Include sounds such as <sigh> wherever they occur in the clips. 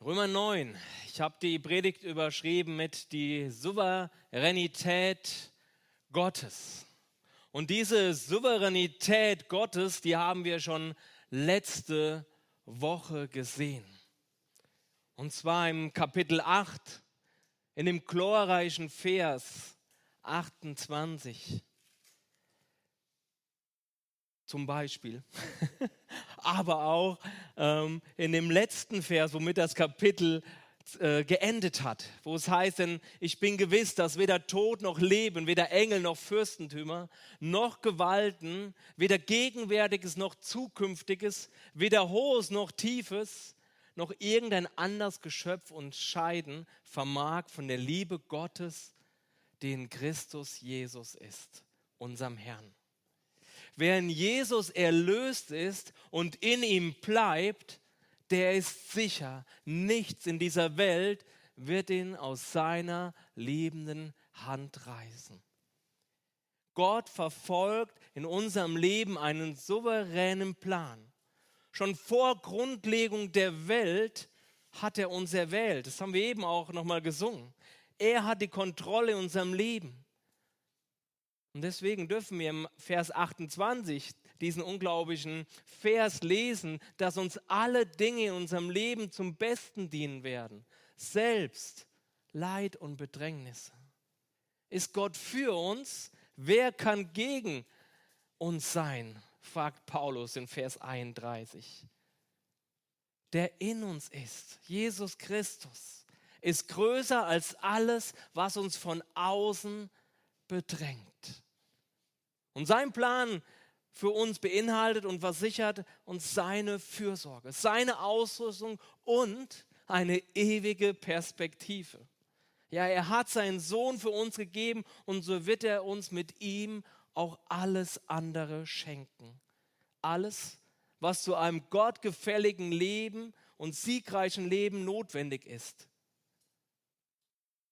Römer 9. Ich habe die Predigt überschrieben mit die Souveränität Gottes. Und diese Souveränität Gottes, die haben wir schon letzte Woche gesehen. Und zwar im Kapitel 8, in dem glorreichen Vers 28 zum Beispiel. <laughs> Aber auch ähm, in dem letzten Vers, womit das Kapitel äh, geendet hat, wo es heißt, denn ich bin gewiss, dass weder Tod noch Leben, weder Engel noch Fürstentümer, noch Gewalten, weder Gegenwärtiges noch Zukünftiges, weder Hohes noch Tiefes, noch irgendein anderes Geschöpf uns scheiden vermag von der Liebe Gottes, die in Christus Jesus ist, unserem Herrn. Wer in Jesus erlöst ist und in ihm bleibt, der ist sicher, nichts in dieser Welt wird ihn aus seiner liebenden Hand reißen. Gott verfolgt in unserem Leben einen souveränen Plan. Schon vor Grundlegung der Welt hat er uns erwählt. Das haben wir eben auch nochmal gesungen. Er hat die Kontrolle in unserem Leben. Und deswegen dürfen wir im Vers 28 diesen unglaublichen Vers lesen, dass uns alle Dinge in unserem Leben zum Besten dienen werden. Selbst Leid und Bedrängnisse. Ist Gott für uns? Wer kann gegen uns sein? fragt Paulus in Vers 31. Der in uns ist, Jesus Christus, ist größer als alles, was uns von außen bedrängt. Und sein Plan für uns beinhaltet und versichert uns seine Fürsorge, seine Ausrüstung und eine ewige Perspektive. Ja, er hat seinen Sohn für uns gegeben und so wird er uns mit ihm auch alles andere schenken. Alles, was zu einem gottgefälligen Leben und siegreichen Leben notwendig ist.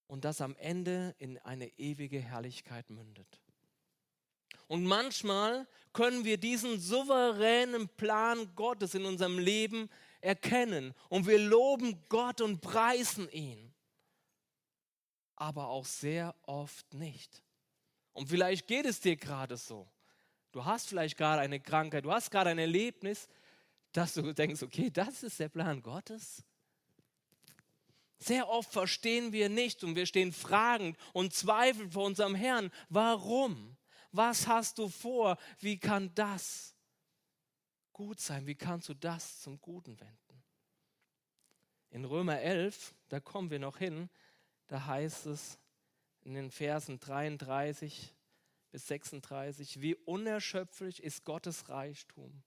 Und das am Ende in eine ewige Herrlichkeit mündet. Und manchmal können wir diesen souveränen Plan Gottes in unserem Leben erkennen und wir loben Gott und preisen ihn. Aber auch sehr oft nicht. Und vielleicht geht es dir gerade so. Du hast vielleicht gerade eine Krankheit, du hast gerade ein Erlebnis, dass du denkst, okay, das ist der Plan Gottes. Sehr oft verstehen wir nicht und wir stehen fragend und zweifeln vor unserem Herrn. Warum? Was hast du vor? Wie kann das gut sein? Wie kannst du das zum Guten wenden? In Römer 11, da kommen wir noch hin, da heißt es in den Versen 33 bis 36, wie unerschöpflich ist Gottes Reichtum,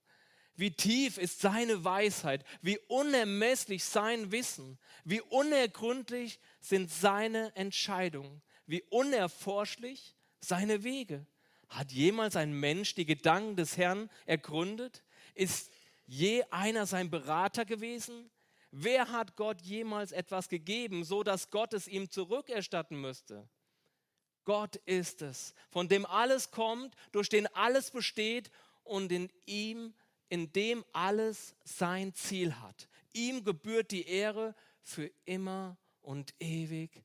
wie tief ist seine Weisheit, wie unermesslich sein Wissen, wie unergründlich sind seine Entscheidungen, wie unerforschlich seine Wege. Hat jemals ein Mensch die Gedanken des Herrn ergründet? Ist je einer sein Berater gewesen? Wer hat Gott jemals etwas gegeben, so dass Gott es ihm zurückerstatten müsste? Gott ist es, von dem alles kommt, durch den alles besteht und in ihm, in dem alles sein Ziel hat. Ihm gebührt die Ehre für immer und ewig.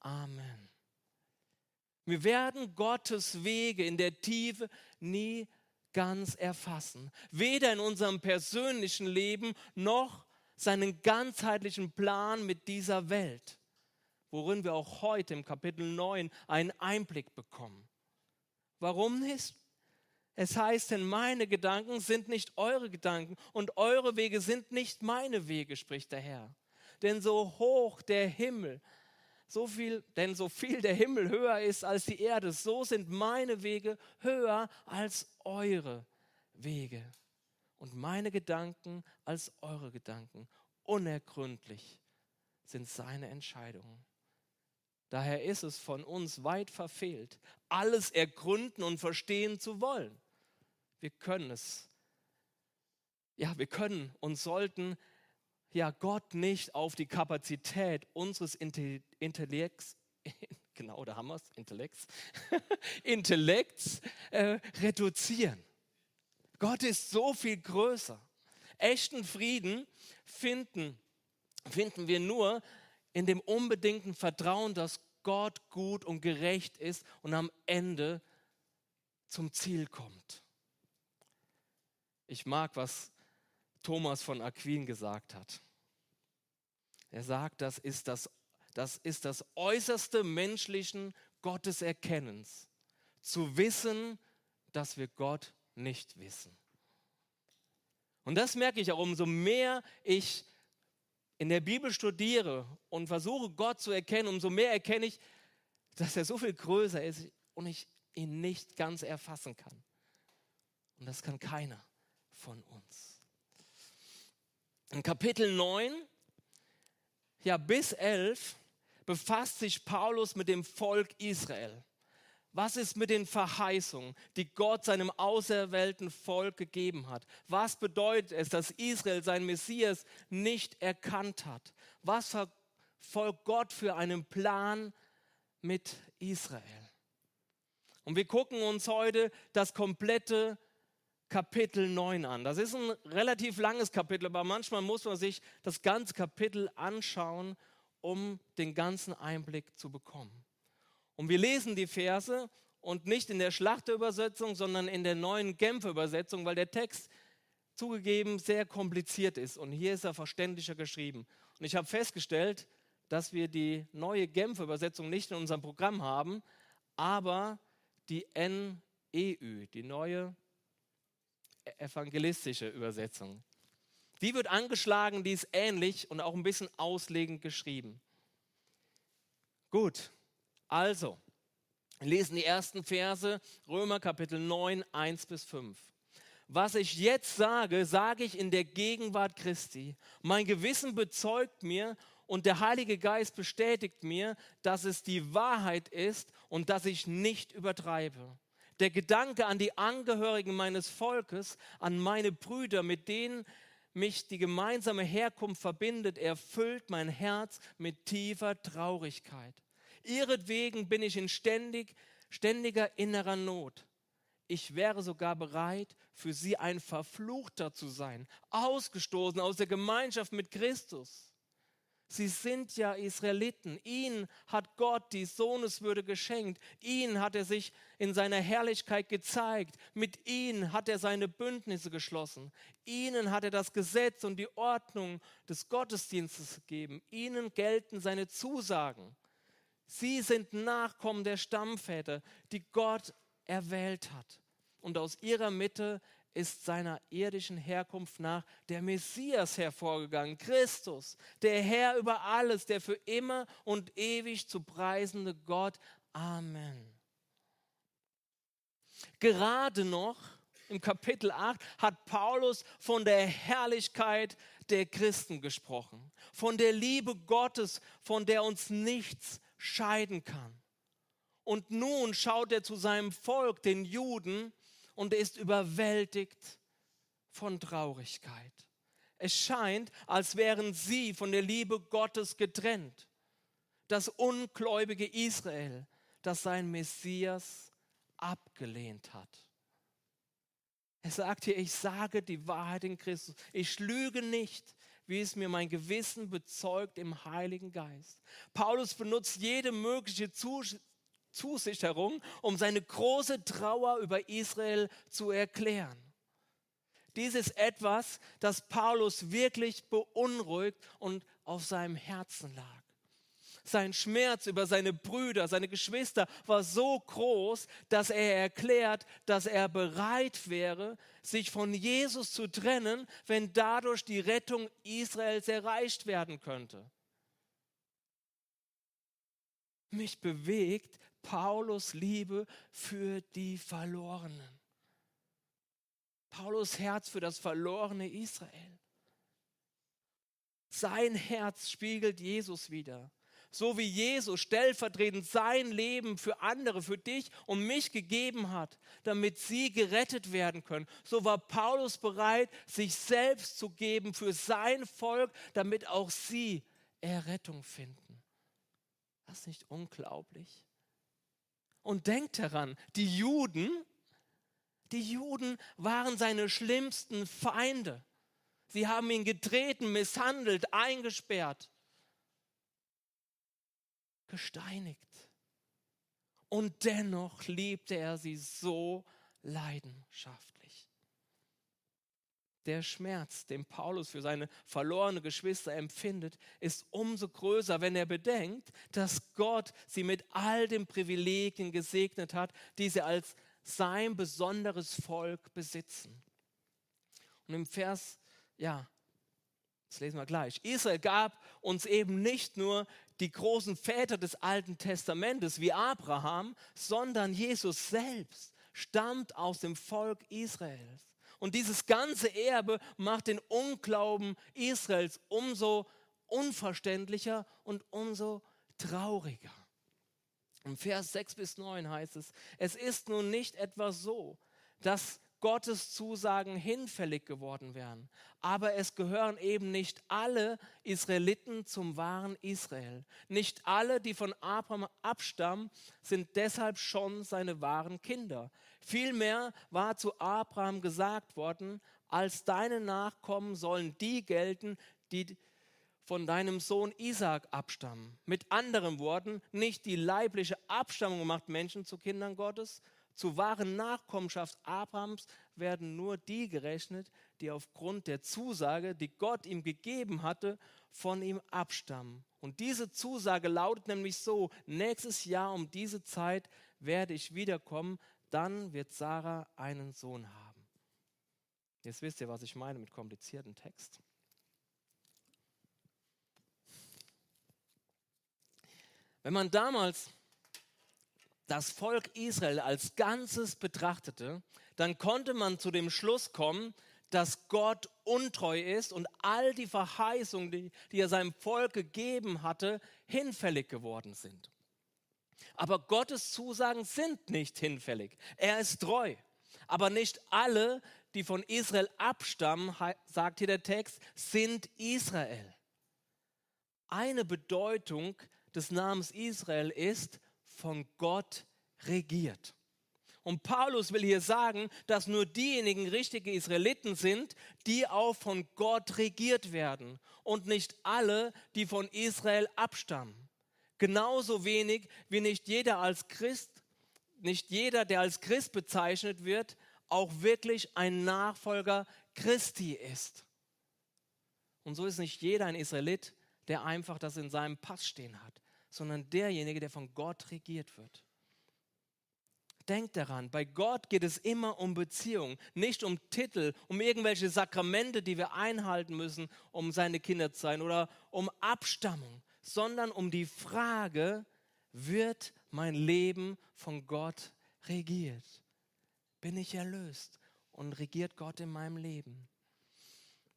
Amen. Wir werden Gottes Wege in der Tiefe nie ganz erfassen. Weder in unserem persönlichen Leben noch seinen ganzheitlichen Plan mit dieser Welt, worin wir auch heute im Kapitel 9 einen Einblick bekommen. Warum nicht? Es heißt, denn meine Gedanken sind nicht eure Gedanken und eure Wege sind nicht meine Wege, spricht der Herr. Denn so hoch der Himmel so viel, denn so viel der Himmel höher ist als die Erde, so sind meine Wege höher als eure Wege und meine Gedanken als eure Gedanken. Unergründlich sind seine Entscheidungen. Daher ist es von uns weit verfehlt, alles ergründen und verstehen zu wollen. Wir können es. Ja, wir können und sollten ja Gott nicht auf die Kapazität unseres Intellekts, <laughs> genau, da haben wir es, Intellekts, <laughs> Intellekts äh, reduzieren. Gott ist so viel größer. Echten Frieden finden finden wir nur in dem unbedingten Vertrauen, dass Gott gut und gerecht ist und am Ende zum Ziel kommt. Ich mag, was Thomas von Aquin gesagt hat. Er sagt, das ist das, das, ist das äußerste menschlichen Gotteserkennens, zu wissen, dass wir Gott nicht wissen. Und das merke ich auch, umso mehr ich in der Bibel studiere und versuche Gott zu erkennen, umso mehr erkenne ich, dass er so viel größer ist und ich ihn nicht ganz erfassen kann. Und das kann keiner von uns. In Kapitel 9, ja bis 11, befasst sich Paulus mit dem Volk Israel. Was ist mit den Verheißungen, die Gott seinem auserwählten Volk gegeben hat? Was bedeutet es, dass Israel seinen Messias nicht erkannt hat? Was verfolgt Gott für einen Plan mit Israel? Und wir gucken uns heute das komplette Kapitel 9 an. Das ist ein relativ langes Kapitel, aber manchmal muss man sich das ganze Kapitel anschauen, um den ganzen Einblick zu bekommen. Und wir lesen die Verse und nicht in der Schlachterübersetzung, sondern in der neuen Genfer Übersetzung, weil der Text zugegeben sehr kompliziert ist. Und hier ist er verständlicher geschrieben. Und ich habe festgestellt, dass wir die neue Genfer Übersetzung nicht in unserem Programm haben, aber die NEÜ, die neue evangelistische Übersetzung. Die wird angeschlagen, die ist ähnlich und auch ein bisschen auslegend geschrieben. Gut, also, wir lesen die ersten Verse, Römer Kapitel 9, 1 bis 5. Was ich jetzt sage, sage ich in der Gegenwart Christi. Mein Gewissen bezeugt mir und der Heilige Geist bestätigt mir, dass es die Wahrheit ist und dass ich nicht übertreibe. Der Gedanke an die Angehörigen meines Volkes, an meine Brüder, mit denen mich die gemeinsame Herkunft verbindet, erfüllt mein Herz mit tiefer Traurigkeit. Ihretwegen bin ich in ständig, ständiger innerer Not. Ich wäre sogar bereit, für sie ein Verfluchter zu sein, ausgestoßen aus der Gemeinschaft mit Christus. Sie sind ja Israeliten. Ihnen hat Gott die Sohneswürde geschenkt. Ihnen hat er sich in seiner Herrlichkeit gezeigt. Mit ihnen hat er seine Bündnisse geschlossen. Ihnen hat er das Gesetz und die Ordnung des Gottesdienstes gegeben. Ihnen gelten seine Zusagen. Sie sind Nachkommen der Stammväter, die Gott erwählt hat. Und aus ihrer Mitte ist seiner irdischen Herkunft nach der Messias hervorgegangen, Christus, der Herr über alles, der für immer und ewig zu preisende Gott. Amen. Gerade noch im Kapitel 8 hat Paulus von der Herrlichkeit der Christen gesprochen, von der Liebe Gottes, von der uns nichts scheiden kann. Und nun schaut er zu seinem Volk, den Juden, und er ist überwältigt von Traurigkeit. Es scheint, als wären sie von der Liebe Gottes getrennt. Das ungläubige Israel, das sein Messias abgelehnt hat. Er sagt hier, ich sage die Wahrheit in Christus. Ich lüge nicht wie es mir mein Gewissen bezeugt im Heiligen Geist. Paulus benutzt jede mögliche Zusicherung, um seine große Trauer über Israel zu erklären. Dies ist etwas, das Paulus wirklich beunruhigt und auf seinem Herzen lag. Sein Schmerz über seine Brüder, seine Geschwister war so groß, dass er erklärt, dass er bereit wäre, sich von Jesus zu trennen, wenn dadurch die Rettung Israels erreicht werden könnte. Mich bewegt Paulus Liebe für die Verlorenen. Paulus Herz für das verlorene Israel. Sein Herz spiegelt Jesus wieder so wie Jesus stellvertretend sein Leben für andere, für dich und mich gegeben hat, damit sie gerettet werden können, so war Paulus bereit, sich selbst zu geben für sein Volk, damit auch sie Errettung finden. Das ist nicht unglaublich? Und denkt daran, die Juden, die Juden waren seine schlimmsten Feinde. Sie haben ihn getreten, misshandelt, eingesperrt, gesteinigt. Und dennoch liebte er sie so leidenschaftlich. Der Schmerz, den Paulus für seine verlorene Geschwister empfindet, ist umso größer, wenn er bedenkt, dass Gott sie mit all den Privilegien gesegnet hat, die sie als sein besonderes Volk besitzen. Und im Vers, ja, das lesen wir gleich. Israel gab uns eben nicht nur die großen Väter des Alten Testamentes wie Abraham, sondern Jesus selbst stammt aus dem Volk Israels. Und dieses ganze Erbe macht den Unglauben Israels umso unverständlicher und umso trauriger. Im Vers 6 bis 9 heißt es, es ist nun nicht etwa so, dass Gottes Zusagen hinfällig geworden wären. Aber es gehören eben nicht alle Israeliten zum wahren Israel. Nicht alle, die von Abraham abstammen, sind deshalb schon seine wahren Kinder. Vielmehr war zu Abraham gesagt worden, als deine Nachkommen sollen die gelten, die von deinem Sohn Isaac abstammen. Mit anderen Worten, nicht die leibliche Abstammung macht Menschen zu Kindern Gottes, zur wahren Nachkommenschaft Abrahams werden nur die gerechnet, die aufgrund der Zusage, die Gott ihm gegeben hatte, von ihm abstammen. Und diese Zusage lautet nämlich so, nächstes Jahr um diese Zeit werde ich wiederkommen, dann wird Sarah einen Sohn haben. Jetzt wisst ihr, was ich meine mit komplizierten Text. Wenn man damals das Volk Israel als Ganzes betrachtete, dann konnte man zu dem Schluss kommen, dass Gott untreu ist und all die Verheißungen, die, die, er seinem Volk gegeben hatte, hinfällig geworden sind. Aber Gottes Zusagen sind nicht hinfällig. Er ist treu. Aber nicht alle, die von Israel abstammen, sagt hier der Text, sind Israel. Eine Bedeutung des Namens Israel ist, von Gott regiert. Und Paulus will hier sagen, dass nur diejenigen richtige Israeliten sind, die auch von Gott regiert werden und nicht alle, die von Israel abstammen. Genauso wenig wie nicht jeder als Christ, nicht jeder, der als Christ bezeichnet wird, auch wirklich ein Nachfolger Christi ist. Und so ist nicht jeder ein Israelit, der einfach das in seinem Pass stehen hat sondern derjenige, der von Gott regiert wird. Denkt daran, bei Gott geht es immer um Beziehung, nicht um Titel, um irgendwelche Sakramente, die wir einhalten müssen, um seine Kinder zu sein oder um Abstammung, sondern um die Frage, wird mein Leben von Gott regiert? Bin ich erlöst und regiert Gott in meinem Leben?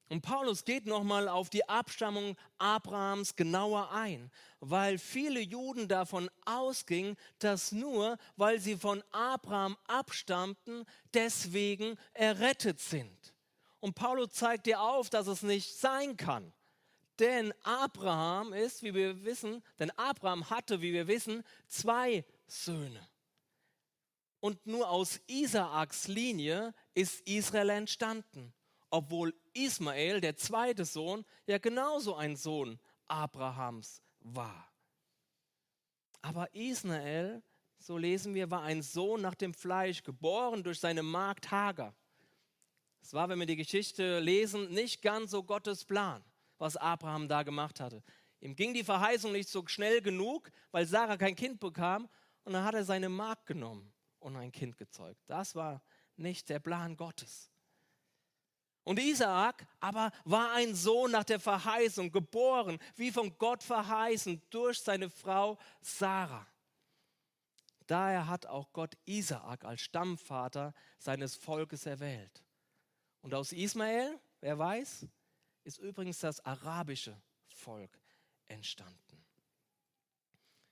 Und Paulus geht nochmal auf die Abstammung Abrahams genauer ein, weil viele Juden davon ausgingen, dass nur weil sie von Abraham abstammten, deswegen errettet sind. Und Paulus zeigt dir auf, dass es nicht sein kann. Denn Abraham ist, wie wir wissen, denn Abraham hatte, wie wir wissen, zwei Söhne. Und nur aus Isaaks Linie ist Israel entstanden obwohl Ismael, der zweite Sohn, ja genauso ein Sohn Abrahams war. Aber Ismael, so lesen wir, war ein Sohn nach dem Fleisch, geboren durch seine Magd Hagar. Es war, wenn wir die Geschichte lesen, nicht ganz so Gottes Plan, was Abraham da gemacht hatte. Ihm ging die Verheißung nicht so schnell genug, weil Sarah kein Kind bekam und dann hat er seine Magd genommen und ein Kind gezeugt. Das war nicht der Plan Gottes. Und Isaak aber war ein Sohn nach der Verheißung, geboren, wie von Gott verheißen, durch seine Frau Sarah. Daher hat auch Gott Isaak als Stammvater seines Volkes erwählt. Und aus Ismael, wer weiß, ist übrigens das arabische Volk entstanden.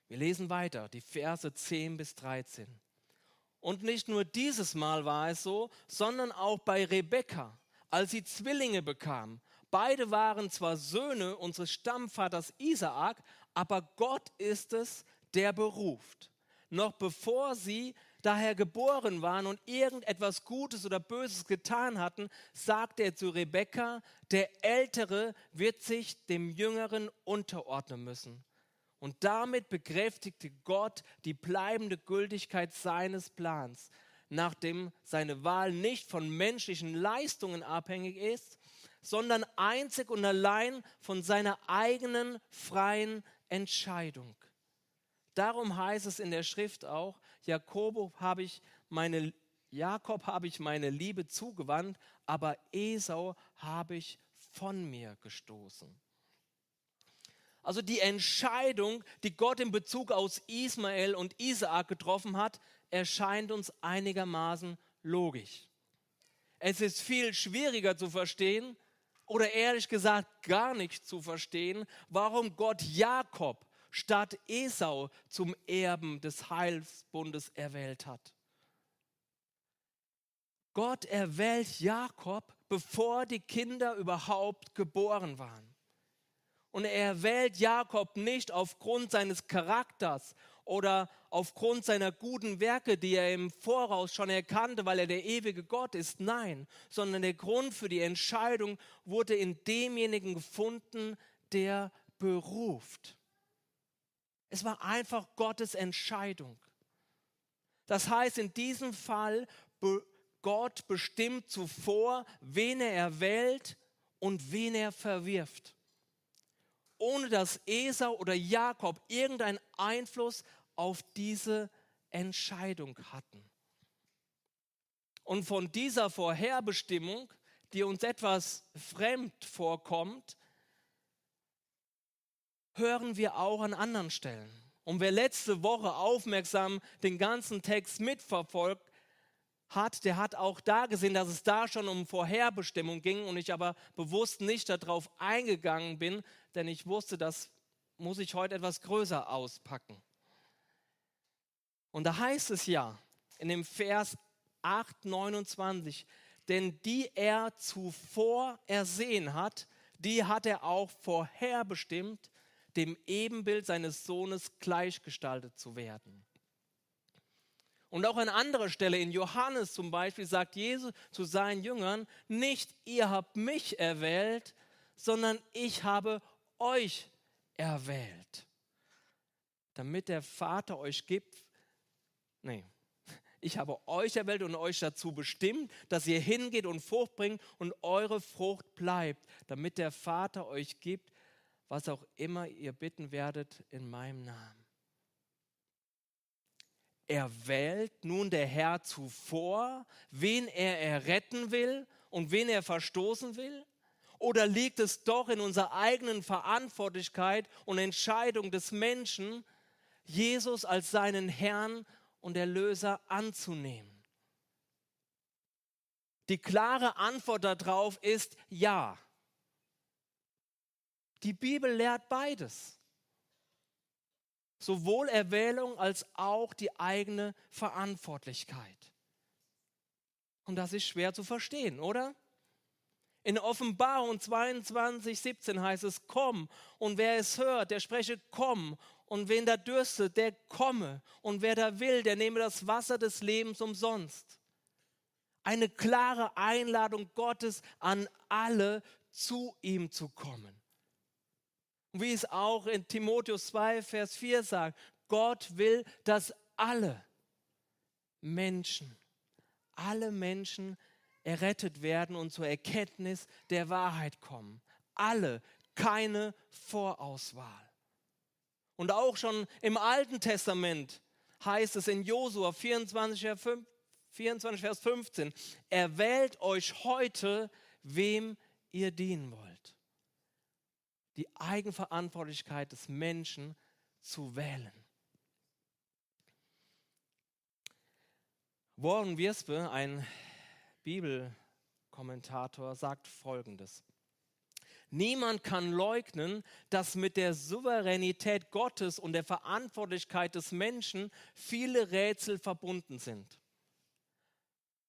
Wir lesen weiter, die Verse 10 bis 13. Und nicht nur dieses Mal war es so, sondern auch bei Rebekka als sie Zwillinge bekamen. Beide waren zwar Söhne unseres Stammvaters Isaak, aber Gott ist es, der beruft. Noch bevor sie daher geboren waren und irgendetwas Gutes oder Böses getan hatten, sagte er zu Rebekka, der Ältere wird sich dem Jüngeren unterordnen müssen. Und damit bekräftigte Gott die bleibende Gültigkeit seines Plans, nachdem seine Wahl nicht von menschlichen Leistungen abhängig ist, sondern einzig und allein von seiner eigenen freien Entscheidung. Darum heißt es in der Schrift auch, Jakob habe ich meine, Jakob habe ich meine Liebe zugewandt, aber Esau habe ich von mir gestoßen. Also die Entscheidung, die Gott in Bezug aus Ismael und Isaak getroffen hat, erscheint uns einigermaßen logisch. Es ist viel schwieriger zu verstehen oder ehrlich gesagt gar nicht zu verstehen, warum Gott Jakob statt Esau zum Erben des Heilsbundes erwählt hat. Gott erwählt Jakob, bevor die Kinder überhaupt geboren waren. Und er erwählt Jakob nicht aufgrund seines Charakters oder aufgrund seiner guten Werke, die er im Voraus schon erkannte, weil er der ewige Gott ist. Nein, sondern der Grund für die Entscheidung wurde in demjenigen gefunden, der beruft. Es war einfach Gottes Entscheidung. Das heißt, in diesem Fall, Gott bestimmt zuvor, wen er erwählt und wen er verwirft. Ohne dass Esau oder Jakob irgendeinen Einfluss auf diese Entscheidung hatten. Und von dieser Vorherbestimmung, die uns etwas fremd vorkommt, hören wir auch an anderen Stellen. Und wer letzte Woche aufmerksam den ganzen Text mitverfolgt hat, der hat auch da gesehen, dass es da schon um Vorherbestimmung ging und ich aber bewusst nicht darauf eingegangen bin, denn ich wusste, das muss ich heute etwas größer auspacken. Und da heißt es ja in dem Vers 8, 29, denn die er zuvor ersehen hat, die hat er auch vorherbestimmt, dem Ebenbild seines Sohnes gleichgestaltet zu werden. Und auch an anderer Stelle, in Johannes zum Beispiel, sagt Jesus zu seinen Jüngern, nicht ihr habt mich erwählt, sondern ich habe euch erwählt, damit der Vater euch gibt, nee, <laughs> ich habe euch erwählt und euch dazu bestimmt, dass ihr hingeht und Frucht bringt und eure Frucht bleibt, damit der Vater euch gibt, was auch immer ihr bitten werdet in meinem Namen. Er wählt nun der Herr zuvor, wen er erretten will und wen er verstoßen will? Oder liegt es doch in unserer eigenen Verantwortlichkeit und Entscheidung des Menschen, Jesus als seinen Herrn und Erlöser anzunehmen? Die klare Antwort darauf ist ja. Die Bibel lehrt beides. Sowohl Erwählung als auch die eigene Verantwortlichkeit. Und das ist schwer zu verstehen, oder? In Offenbarung 22, 17 heißt es, komm, und wer es hört, der spreche, komm, und wen da dürstet, der komme, und wer da will, der nehme das Wasser des Lebens umsonst. Eine klare Einladung Gottes an alle, zu ihm zu kommen. Wie es auch in Timotheus 2, Vers 4 sagt, Gott will, dass alle Menschen, alle Menschen errettet werden und zur Erkenntnis der Wahrheit kommen. Alle, keine Vorauswahl. Und auch schon im Alten Testament heißt es in Josua 24, 24, Vers 15, erwählt euch heute, wem ihr dienen wollt die Eigenverantwortlichkeit des Menschen zu wählen. Warren Wiersbe, ein Bibelkommentator, sagt Folgendes. Niemand kann leugnen, dass mit der Souveränität Gottes und der Verantwortlichkeit des Menschen viele Rätsel verbunden sind.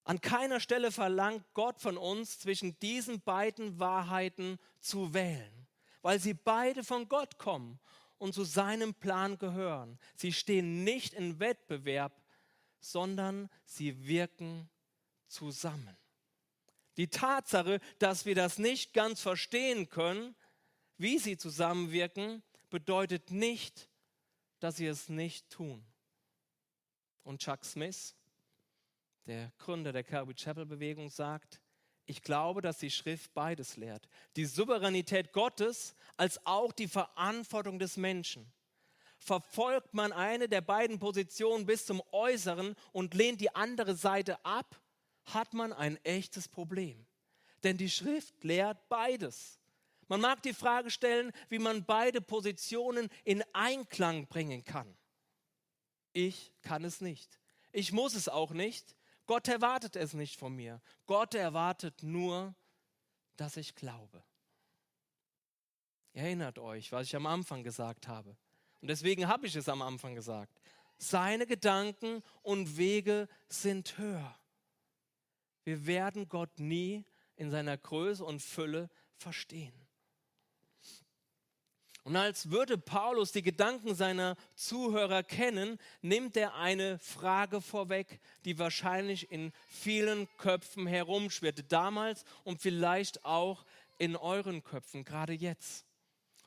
An keiner Stelle verlangt Gott von uns, zwischen diesen beiden Wahrheiten zu wählen weil sie beide von Gott kommen und zu seinem Plan gehören. Sie stehen nicht in Wettbewerb sondern sie wirken zusammen. Die Tatsache, dass wir das nicht ganz verstehen können, wie sie zusammenwirken, bedeutet nicht, dass sie es nicht tun. Und Chuck Smith, der Gründer der Calvary Chapel Bewegung, sagt, ich glaube, dass die Schrift beides lehrt. Die Souveränität Gottes als auch die Verantwortung des Menschen. Verfolgt man eine der beiden Positionen bis zum Äußeren und lehnt die andere Seite ab, hat man ein echtes Problem. Denn die Schrift lehrt beides. Man mag die Frage stellen, wie man beide Positionen in Einklang bringen kann. Ich kann es nicht. Ich muss es auch nicht. Gott erwartet es nicht von mir. Gott erwartet nur, dass ich glaube. Erinnert euch, was ich am Anfang gesagt habe. Und deswegen habe ich es am Anfang gesagt. Seine Gedanken und Wege sind höher. Wir werden Gott nie in seiner Größe und Fülle verstehen. Und als würde Paulus die Gedanken seiner Zuhörer kennen, nimmt er eine Frage vorweg, die wahrscheinlich in vielen Köpfen herumschwirrte, damals und vielleicht auch in euren Köpfen, gerade jetzt.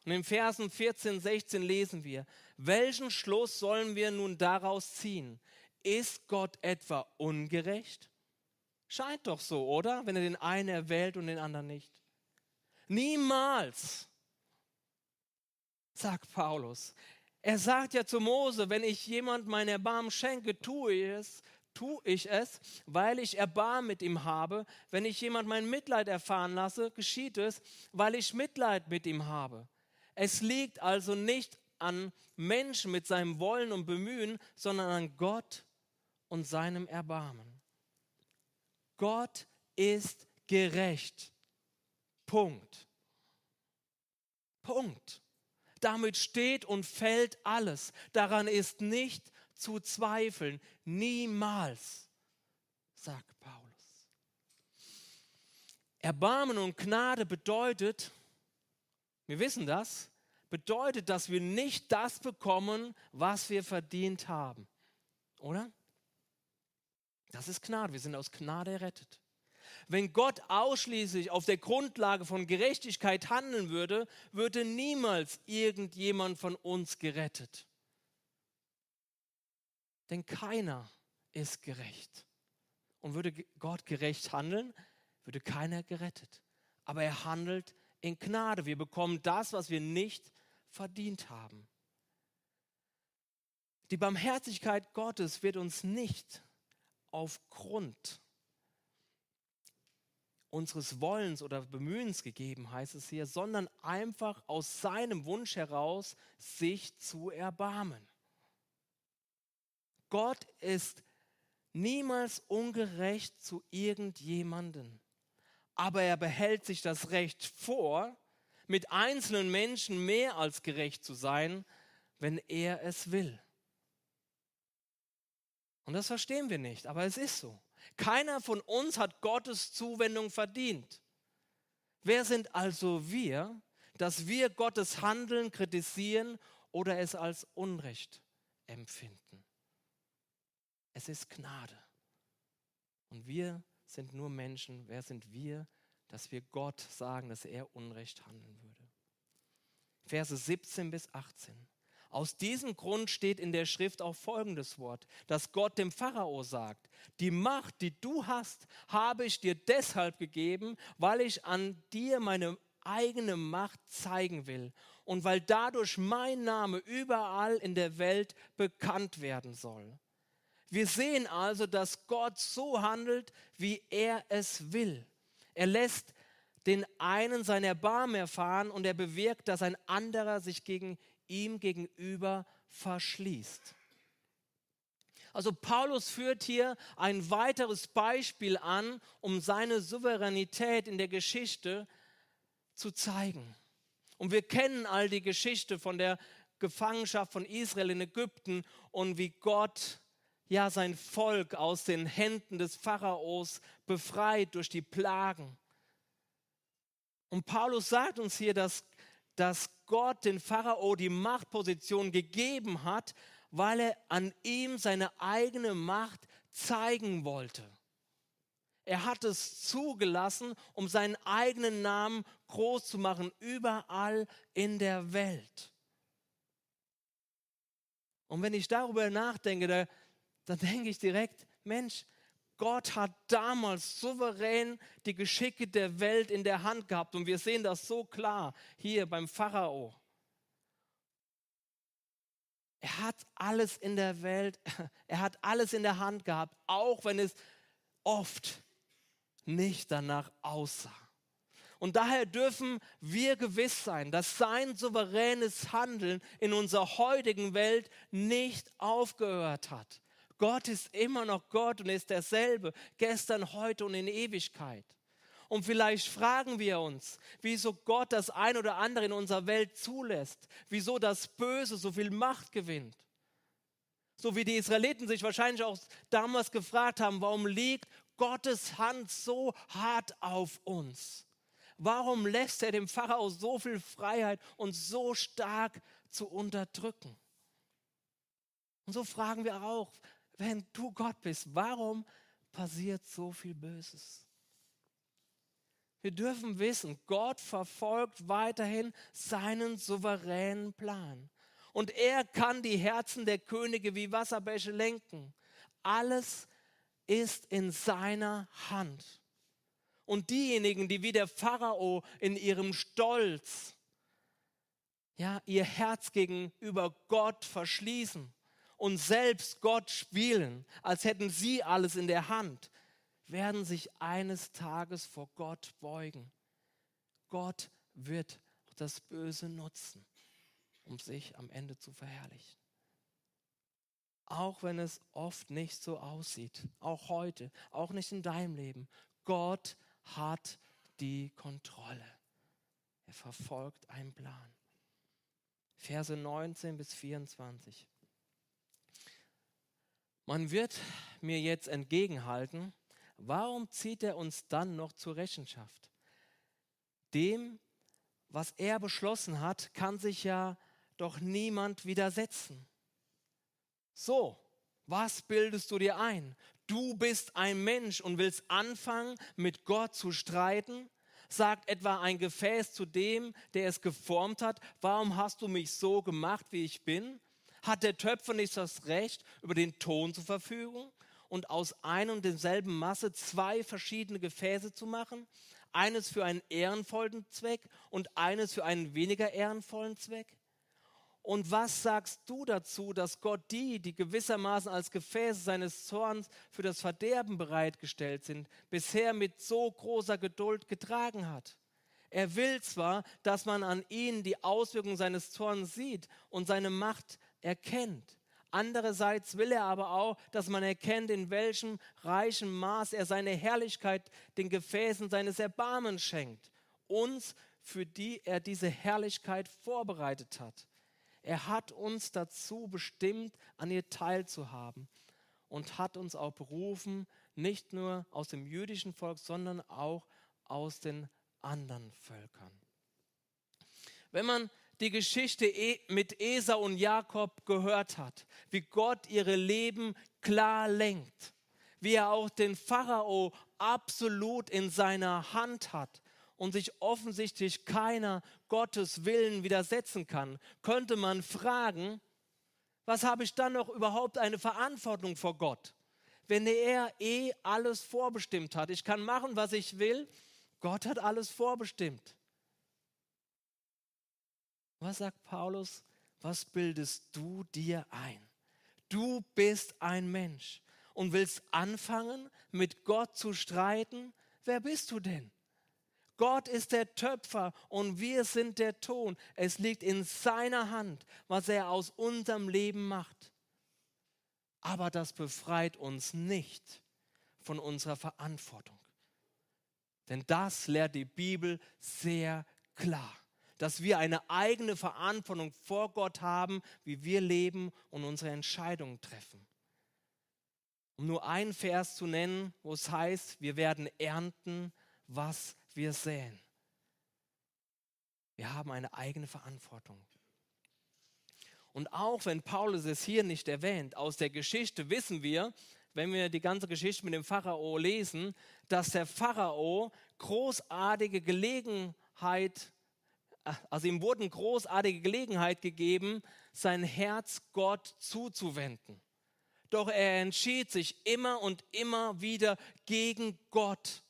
Und in Versen 14, 16 lesen wir, welchen Schluss sollen wir nun daraus ziehen? Ist Gott etwa ungerecht? Scheint doch so, oder? Wenn er den einen erwählt und den anderen nicht. Niemals sagt Paulus. Er sagt ja zu Mose, wenn ich jemand mein Erbarmen schenke, tue ich es, tue ich es, weil ich Erbarmen mit ihm habe. Wenn ich jemand mein Mitleid erfahren lasse, geschieht es, weil ich Mitleid mit ihm habe. Es liegt also nicht an Menschen mit seinem Wollen und Bemühen, sondern an Gott und seinem Erbarmen. Gott ist gerecht. Punkt. Punkt. Damit steht und fällt alles. Daran ist nicht zu zweifeln. Niemals, sagt Paulus. Erbarmen und Gnade bedeutet, wir wissen das, bedeutet, dass wir nicht das bekommen, was wir verdient haben. Oder? Das ist Gnade. Wir sind aus Gnade errettet. Wenn Gott ausschließlich auf der Grundlage von Gerechtigkeit handeln würde, würde niemals irgendjemand von uns gerettet. Denn keiner ist gerecht. Und würde Gott gerecht handeln, würde keiner gerettet. Aber er handelt in Gnade. Wir bekommen das, was wir nicht verdient haben. Die Barmherzigkeit Gottes wird uns nicht aufgrund unseres Wollens oder Bemühens gegeben, heißt es hier, sondern einfach aus seinem Wunsch heraus, sich zu erbarmen. Gott ist niemals ungerecht zu irgendjemanden, aber er behält sich das Recht vor, mit einzelnen Menschen mehr als gerecht zu sein, wenn er es will. Und das verstehen wir nicht, aber es ist so. Keiner von uns hat Gottes Zuwendung verdient. Wer sind also wir, dass wir Gottes Handeln kritisieren oder es als Unrecht empfinden? Es ist Gnade. Und wir sind nur Menschen. Wer sind wir, dass wir Gott sagen, dass er Unrecht handeln würde? Verse 17 bis 18. Aus diesem Grund steht in der Schrift auch folgendes Wort, dass Gott dem Pharao sagt, die Macht, die du hast, habe ich dir deshalb gegeben, weil ich an dir meine eigene Macht zeigen will und weil dadurch mein Name überall in der Welt bekannt werden soll. Wir sehen also, dass Gott so handelt, wie er es will. Er lässt den einen sein Erbarmen erfahren und er bewirkt, dass ein anderer sich gegen ihm gegenüber verschließt. Also Paulus führt hier ein weiteres Beispiel an, um seine Souveränität in der Geschichte zu zeigen. Und wir kennen all die Geschichte von der Gefangenschaft von Israel in Ägypten und wie Gott ja sein Volk aus den Händen des Pharaos befreit durch die Plagen. Und Paulus sagt uns hier, dass dass Gott den Pharao die Machtposition gegeben hat, weil er an ihm seine eigene Macht zeigen wollte. Er hat es zugelassen, um seinen eigenen Namen groß zu machen, überall in der Welt. Und wenn ich darüber nachdenke, da, dann <laughs> denke ich direkt, Mensch, Gott hat damals souverän die Geschicke der Welt in der Hand gehabt. Und wir sehen das so klar hier beim Pharao. Er hat alles in der Welt, <laughs> er hat alles in der Hand gehabt, auch wenn es oft nicht danach aussah. Und daher dürfen wir gewiss sein, dass sein souveränes Handeln in unserer heutigen Welt nicht aufgehört hat. Gott ist immer noch Gott und ist derselbe, gestern, heute und in Ewigkeit. Und vielleicht fragen wir uns, wieso Gott das ein oder andere in unserer Welt zulässt, wieso das Böse so viel Macht gewinnt. So wie die Israeliten sich wahrscheinlich auch damals gefragt haben, warum liegt Gottes Hand so hart auf uns? Warum lässt er dem Pharao so viel Freiheit und so stark zu unterdrücken? Und so fragen wir auch, wenn du Gott bist, warum passiert so viel Böses? Wir dürfen wissen, Gott verfolgt weiterhin seinen souveränen Plan. Und er kann die Herzen der Könige wie Wasserbäche lenken. Alles ist in seiner Hand. Und diejenigen, die wie der Pharao in ihrem Stolz ja, ihr Herz gegenüber Gott verschließen und selbst Gott spielen, als hätten sie alles in der Hand, werden sich eines Tages vor Gott beugen. Gott wird das Böse nutzen um sich am Ende zu verherrlichen. Auch wenn es oft nicht so aussieht, auch heute, auch nicht in deinem Leben. Gott hat die Kontrolle. Er verfolgt einen Plan. Verse 19 bis 24. Man wird mir jetzt entgegenhalten, warum zieht er uns dann noch zur Rechenschaft? Dem, was er beschlossen hat, kann sich ja doch niemand widersetzen. So, was bildest du dir ein? Du bist ein Mensch und willst anfangen, mit Gott zu streiten? Sagt etwa ein Gefäß zu dem, der es geformt hat, warum hast du mich so gemacht, wie ich bin? Hat der Töpfer nicht das Recht, über den Ton zur Verfügung und aus ein und demselben Masse zwei verschiedene Gefäße zu machen? Eines für einen ehrenvollen Zweck und eines für einen weniger ehrenvollen Zweck? Und was sagst du dazu, dass Gott die, die gewissermaßen als Gefäße seines Zorns für das Verderben bereitgestellt sind, bisher mit so großer Geduld getragen hat? Er will zwar, dass man an ihnen die Auswirkungen seines Zorns sieht und seine Macht erkennt. Andererseits will er aber auch, dass man erkennt, in welchem reichen Maß er seine Herrlichkeit den Gefäßen seines Erbarmens schenkt. Uns, für die er diese Herrlichkeit vorbereitet hat. Er hat uns dazu bestimmt, an ihr teilzuhaben und hat uns auch berufen, nicht nur aus dem jüdischen Volk, sondern auch aus den anderen Völkern. Wenn man die Geschichte e- mit Esau und Jakob gehört hat, wie Gott ihre Leben klar lenkt, wie er auch den Pharao absolut in seiner Hand hat und sich offensichtlich keiner Gottes Willen widersetzen kann, könnte man fragen, was habe ich dann noch überhaupt eine Verantwortung vor Gott? Wenn er eh alles vorbestimmt hat. Ich kann machen, was ich will. Gott hat alles vorbestimmt. Was sagt Paulus? Was bildest du dir ein? Du bist ein Mensch und willst anfangen, mit Gott zu streiten. Wer bist du denn? Gott ist der Töpfer und wir sind der Ton. Es liegt in seiner Hand, was er aus unserem Leben macht. Aber das befreit uns nicht von unserer Verantwortung. Denn das lehrt die Bibel sehr klar, dass wir eine eigene Verantwortung vor Gott haben, wie wir leben und unsere Entscheidungen treffen. Um nur einen Vers zu nennen, wo es heißt, wir werden ernten, was wir säen. Wir haben eine eigene Verantwortung. Und auch wenn Paulus es hier nicht erwähnt, aus der Geschichte wissen wir, wenn wir die ganze Geschichte mit dem Pharao lesen, dass der Pharao großartige Gelegenheit, also ihm wurden großartige Gelegenheit gegeben, sein Herz Gott zuzuwenden. Doch er entschied sich immer und immer wieder gegen Gott.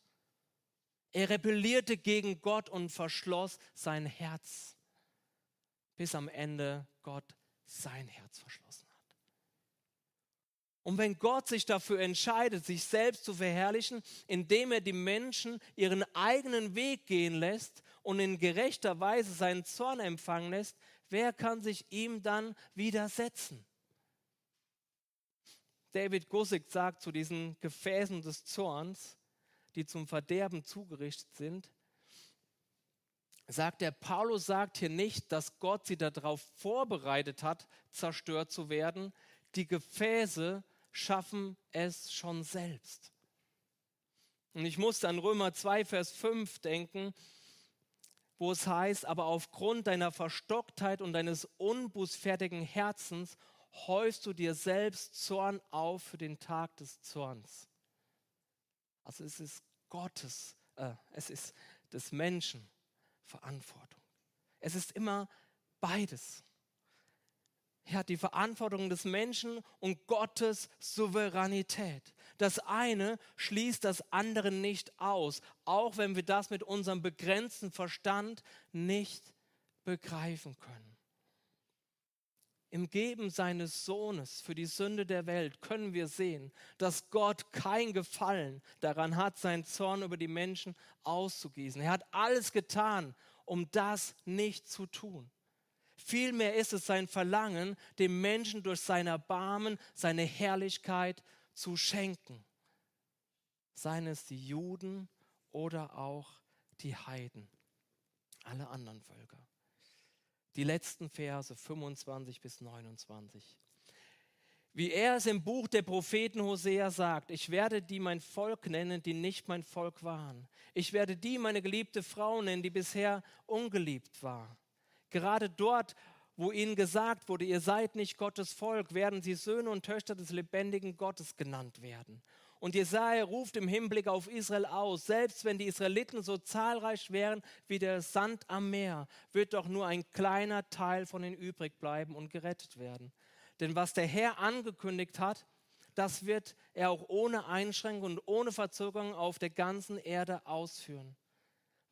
Er rebellierte gegen Gott und verschloss sein Herz, bis am Ende Gott sein Herz verschlossen hat. Und wenn Gott sich dafür entscheidet, sich selbst zu verherrlichen, indem er die Menschen ihren eigenen Weg gehen lässt und in gerechter Weise seinen Zorn empfangen lässt, wer kann sich ihm dann widersetzen? David Gussig sagt zu diesen Gefäßen des Zorns, die zum Verderben zugerichtet sind, sagt er, Paulus sagt hier nicht, dass Gott sie darauf vorbereitet hat, zerstört zu werden. Die Gefäße schaffen es schon selbst. Und ich musste an Römer 2, Vers 5 denken, wo es heißt, aber aufgrund deiner Verstocktheit und deines unbußfertigen Herzens häufst du dir selbst Zorn auf für den Tag des Zorns. Also es ist Gottes, äh, es ist des Menschen Verantwortung. Es ist immer beides. Er hat die Verantwortung des Menschen und Gottes Souveränität. Das eine schließt das andere nicht aus, auch wenn wir das mit unserem begrenzten Verstand nicht begreifen können. Im Geben seines Sohnes für die Sünde der Welt können wir sehen, dass Gott kein Gefallen daran hat, seinen Zorn über die Menschen auszugießen. Er hat alles getan, um das nicht zu tun. Vielmehr ist es sein Verlangen, dem Menschen durch sein Erbarmen seine Herrlichkeit zu schenken. Seien es die Juden oder auch die Heiden, alle anderen Völker die letzten Verse 25 bis 29. Wie er es im Buch der Propheten Hosea sagt, ich werde die mein Volk nennen, die nicht mein Volk waren. Ich werde die meine geliebte Frau nennen, die bisher ungeliebt war. Gerade dort, wo ihnen gesagt wurde, ihr seid nicht Gottes Volk, werden sie Söhne und Töchter des lebendigen Gottes genannt werden. Und Jesaja ruft im Hinblick auf Israel aus, selbst wenn die Israeliten so zahlreich wären wie der Sand am Meer, wird doch nur ein kleiner Teil von ihnen übrig bleiben und gerettet werden. Denn was der Herr angekündigt hat, das wird er auch ohne Einschränkung und ohne Verzögerung auf der ganzen Erde ausführen.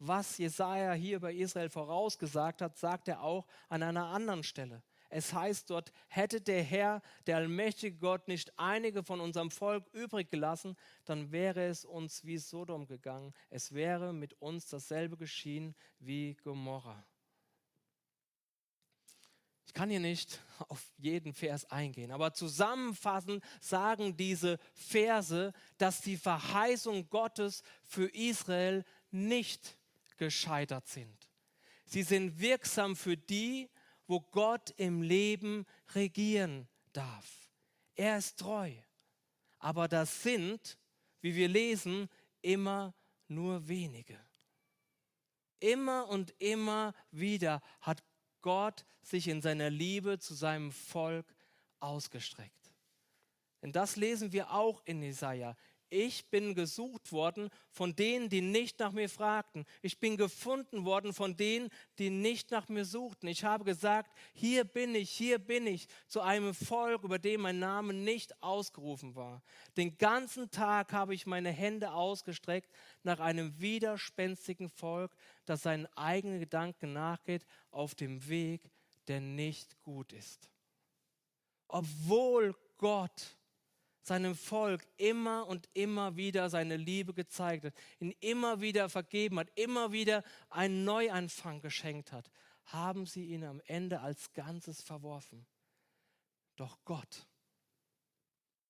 Was Jesaja hier über Israel vorausgesagt hat, sagt er auch an einer anderen Stelle. Es heißt dort, hätte der Herr, der allmächtige Gott, nicht einige von unserem Volk übrig gelassen, dann wäre es uns wie Sodom gegangen. Es wäre mit uns dasselbe geschehen wie Gomorra. Ich kann hier nicht auf jeden Vers eingehen, aber zusammenfassend sagen diese Verse, dass die Verheißung Gottes für Israel nicht gescheitert sind. Sie sind wirksam für die, wo Gott im Leben regieren darf. Er ist treu. Aber das sind, wie wir lesen, immer nur wenige. Immer und immer wieder hat Gott sich in seiner Liebe zu seinem Volk ausgestreckt. Denn das lesen wir auch in Jesaja ich bin gesucht worden von denen, die nicht nach mir fragten. Ich bin gefunden worden von denen, die nicht nach mir suchten. Ich habe gesagt, hier bin ich, hier bin ich, zu einem Volk, über dem mein Name nicht ausgerufen war. Den ganzen Tag habe ich meine Hände ausgestreckt nach einem widerspenstigen Volk, das seinen eigenen Gedanken nachgeht, auf dem Weg, der nicht gut ist. Obwohl Gott seinem Volk immer und immer wieder seine Liebe gezeigt hat, ihn immer wieder vergeben hat, immer wieder einen Neuanfang geschenkt hat, haben sie ihn am Ende als Ganzes verworfen. Doch Gott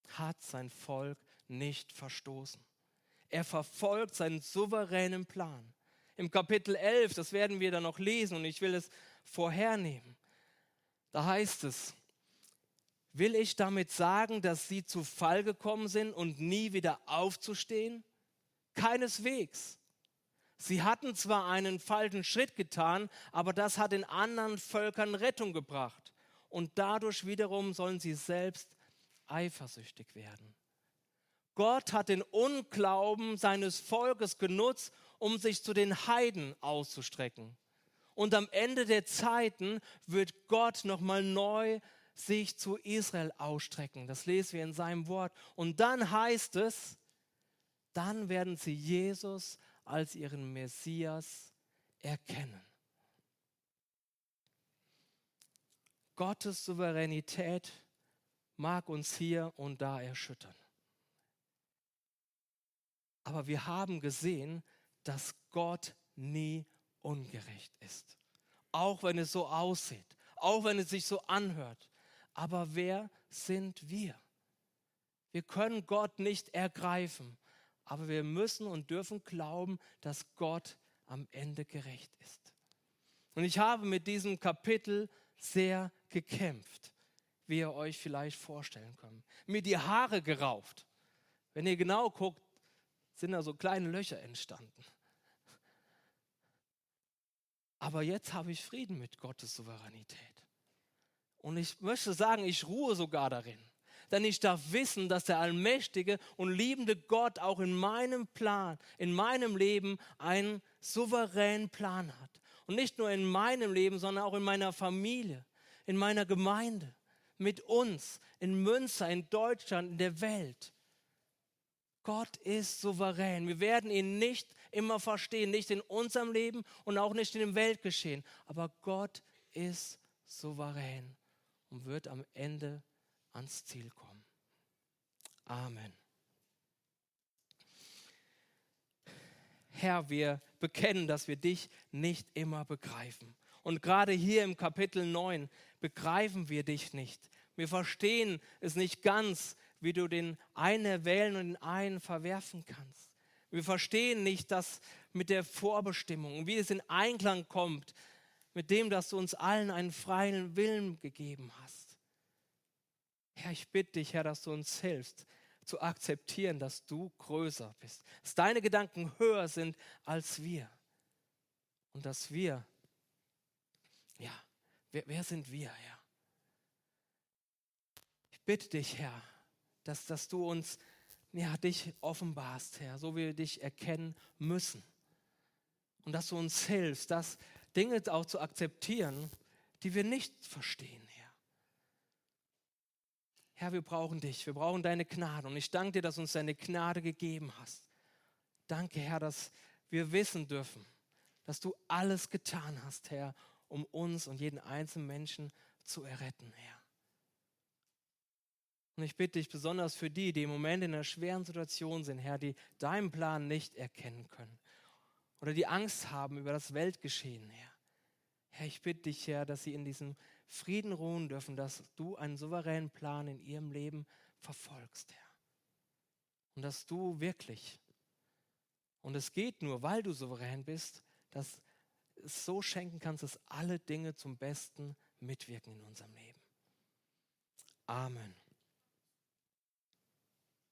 hat sein Volk nicht verstoßen. Er verfolgt seinen souveränen Plan. Im Kapitel 11, das werden wir dann noch lesen und ich will es vorhernehmen, da heißt es, Will ich damit sagen, dass sie zu Fall gekommen sind und nie wieder aufzustehen? Keineswegs. Sie hatten zwar einen falschen Schritt getan, aber das hat den anderen Völkern Rettung gebracht. und dadurch wiederum sollen sie selbst eifersüchtig werden. Gott hat den Unglauben seines Volkes genutzt, um sich zu den Heiden auszustrecken. Und am Ende der Zeiten wird Gott nochmal neu sich zu Israel ausstrecken. Das lesen wir in seinem Wort. Und dann heißt es, dann werden sie Jesus als ihren Messias erkennen. Gottes Souveränität mag uns hier und da erschüttern. Aber wir haben gesehen, dass Gott nie ungerecht ist. Auch wenn es so aussieht, auch wenn es sich so anhört. Aber wer sind wir? Wir können Gott nicht ergreifen, aber wir müssen und dürfen glauben, dass Gott am Ende gerecht ist. Und ich habe mit diesem Kapitel sehr gekämpft, wie ihr euch vielleicht vorstellen könnt. Mir die Haare gerauft. Wenn ihr genau guckt, sind da so kleine Löcher entstanden. Aber jetzt habe ich Frieden mit Gottes Souveränität. Und ich möchte sagen, ich ruhe sogar darin. Denn ich darf wissen, dass der allmächtige und liebende Gott auch in meinem Plan, in meinem Leben einen souveränen Plan hat. Und nicht nur in meinem Leben, sondern auch in meiner Familie, in meiner Gemeinde, mit uns, in Münster, in Deutschland, in der Welt. Gott ist souverän. Wir werden ihn nicht immer verstehen, nicht in unserem Leben und auch nicht in dem Weltgeschehen. Aber Gott ist souverän und wird am Ende ans Ziel kommen. Amen. Herr, wir bekennen, dass wir dich nicht immer begreifen. Und gerade hier im Kapitel 9 begreifen wir dich nicht. Wir verstehen es nicht ganz, wie du den einen erwählen und den einen verwerfen kannst. Wir verstehen nicht das mit der Vorbestimmung, wie es in Einklang kommt mit dem, dass du uns allen einen freien Willen gegeben hast. Herr, ich bitte dich, Herr, dass du uns hilfst, zu akzeptieren, dass du größer bist, dass deine Gedanken höher sind als wir und dass wir, ja, wer, wer sind wir, Herr? Ich bitte dich, Herr, dass, dass du uns ja, dich offenbarst, Herr, so wie wir dich erkennen müssen. Und dass du uns hilfst, das Dinge auch zu akzeptieren, die wir nicht verstehen, Herr. Herr, wir brauchen dich, wir brauchen deine Gnade. Und ich danke dir, dass du uns deine Gnade gegeben hast. Danke, Herr, dass wir wissen dürfen, dass du alles getan hast, Herr, um uns und jeden einzelnen Menschen zu erretten, Herr. Und ich bitte dich besonders für die, die im Moment in einer schweren Situation sind, Herr, die deinen Plan nicht erkennen können oder die Angst haben über das Weltgeschehen, Herr. Herr, ich bitte dich, Herr, dass sie in diesem Frieden ruhen dürfen, dass du einen souveränen Plan in ihrem Leben verfolgst, Herr. Und dass du wirklich, und es geht nur, weil du souverän bist, dass es so schenken kannst, dass alle Dinge zum Besten mitwirken in unserem Leben. Amen.